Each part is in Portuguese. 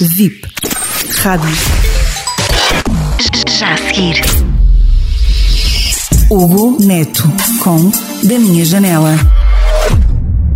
VIP. Rádio. Já a seguir. Hugo Neto com Da Minha Janela.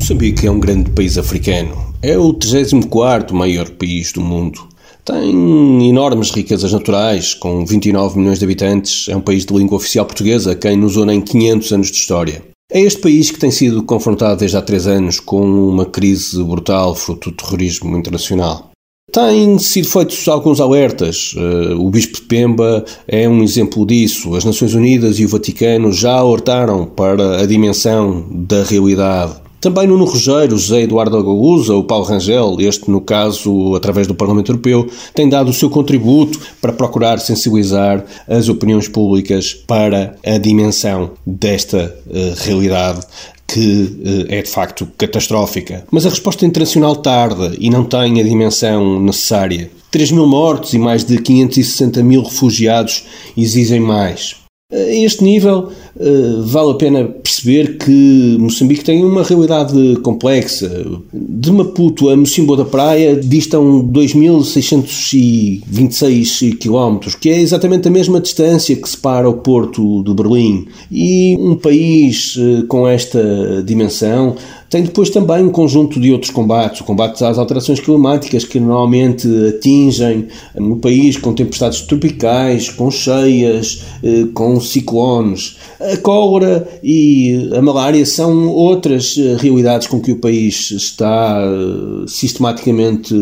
Moçambique é um grande país africano. É o 34 maior país do mundo. Tem enormes riquezas naturais, com 29 milhões de habitantes. É um país de língua oficial portuguesa, quem nos une em 500 anos de história. É este país que tem sido confrontado desde há três anos com uma crise brutal fruto do terrorismo internacional. Têm sido feitos alguns alertas. Eh, o Bispo de Pemba é um exemplo disso. As Nações Unidas e o Vaticano já alertaram para a dimensão da realidade. Também Nuno Rogério, José Eduardo Agalusa, o Paulo Rangel, este no caso através do Parlamento Europeu, têm dado o seu contributo para procurar sensibilizar as opiniões públicas para a dimensão desta uh, realidade que uh, é de facto catastrófica. Mas a resposta internacional tarda e não tem a dimensão necessária. 3 mil mortos e mais de 560 mil refugiados exigem mais. A este nível, eh, vale a pena perceber que Moçambique tem uma realidade complexa. De Maputo a Mocimbo da Praia distam 2.626 km, que é exatamente a mesma distância que separa o porto de Berlim. E um país eh, com esta dimensão tem depois também um conjunto de outros combates, o combate às alterações climáticas que normalmente atingem no país com tempestades tropicais, com cheias, eh, com ciclones. A cólera e a malária são outras eh, realidades com que o país está eh, sistematicamente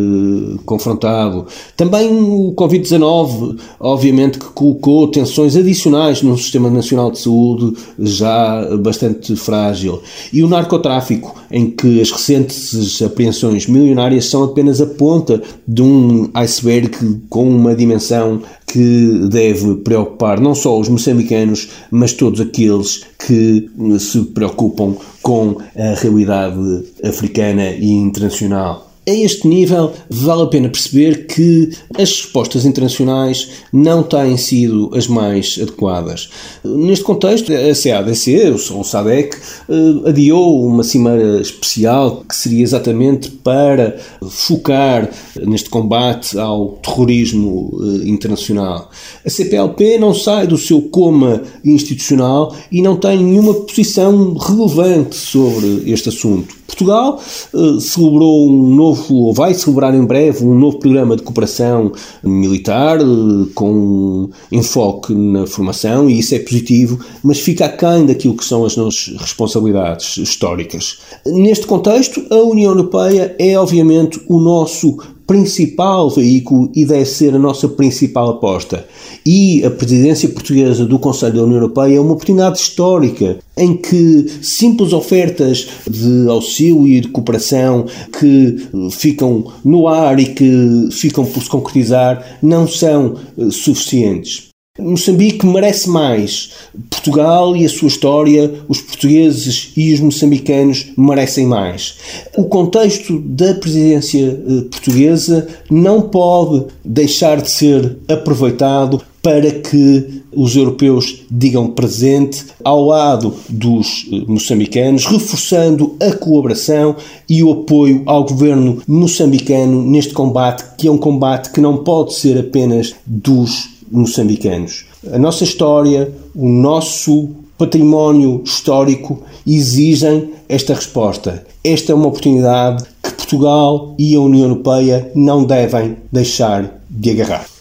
confrontado. Também o Covid-19, obviamente, que colocou tensões adicionais no Sistema Nacional de Saúde já bastante frágil. E o narcotráfico em que as recentes apreensões milionárias são apenas a ponta de um iceberg com uma dimensão que deve preocupar não só os moçambicanos, mas todos aqueles que se preocupam com a realidade africana e internacional. A este nível, vale a pena perceber que as respostas internacionais não têm sido as mais adequadas. Neste contexto, a CADC, o SADEC, eh, adiou uma cimeira especial que seria exatamente para focar neste combate ao terrorismo eh, internacional. A CPLP não sai do seu coma institucional e não tem nenhuma posição relevante sobre este assunto. Portugal uh, celebrou um novo, ou vai celebrar em breve, um novo programa de cooperação militar uh, com enfoque na formação, e isso é positivo, mas fica aquém daquilo que são as nossas responsabilidades históricas. Neste contexto, a União Europeia é obviamente o nosso principal veículo e deve ser a nossa principal aposta. E a presidência portuguesa do Conselho da União Europeia é uma oportunidade histórica em que simples ofertas de auxílio e de cooperação que ficam no ar e que ficam por se concretizar não são eh, suficientes. Moçambique merece mais. Portugal e a sua história, os portugueses e os moçambicanos merecem mais. O contexto da presidência eh, portuguesa não pode deixar de ser aproveitado para que os europeus digam presente ao lado dos eh, moçambicanos, reforçando a colaboração e o apoio ao governo moçambicano neste combate, que é um combate que não pode ser apenas dos moçambicanos. A nossa história, o nosso património histórico exigem esta resposta. Esta é uma oportunidade que Portugal e a União Europeia não devem deixar de agarrar.